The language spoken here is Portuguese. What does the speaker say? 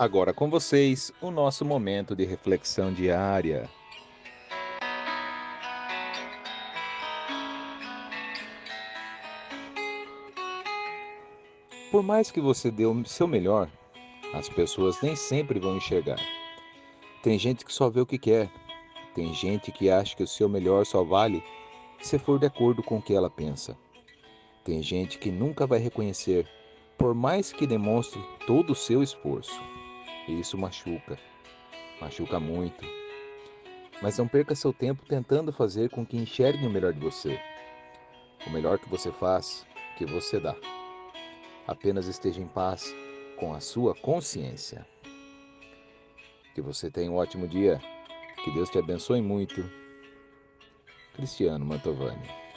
Agora com vocês, o nosso momento de reflexão diária. Por mais que você dê o seu melhor, as pessoas nem sempre vão enxergar. Tem gente que só vê o que quer. Tem gente que acha que o seu melhor só vale se for de acordo com o que ela pensa. Tem gente que nunca vai reconhecer, por mais que demonstre todo o seu esforço. E isso machuca, machuca muito. Mas não perca seu tempo tentando fazer com que enxerguem o melhor de você. O melhor que você faz, que você dá. Apenas esteja em paz com a sua consciência. Que você tenha um ótimo dia. Que Deus te abençoe muito. Cristiano Mantovani.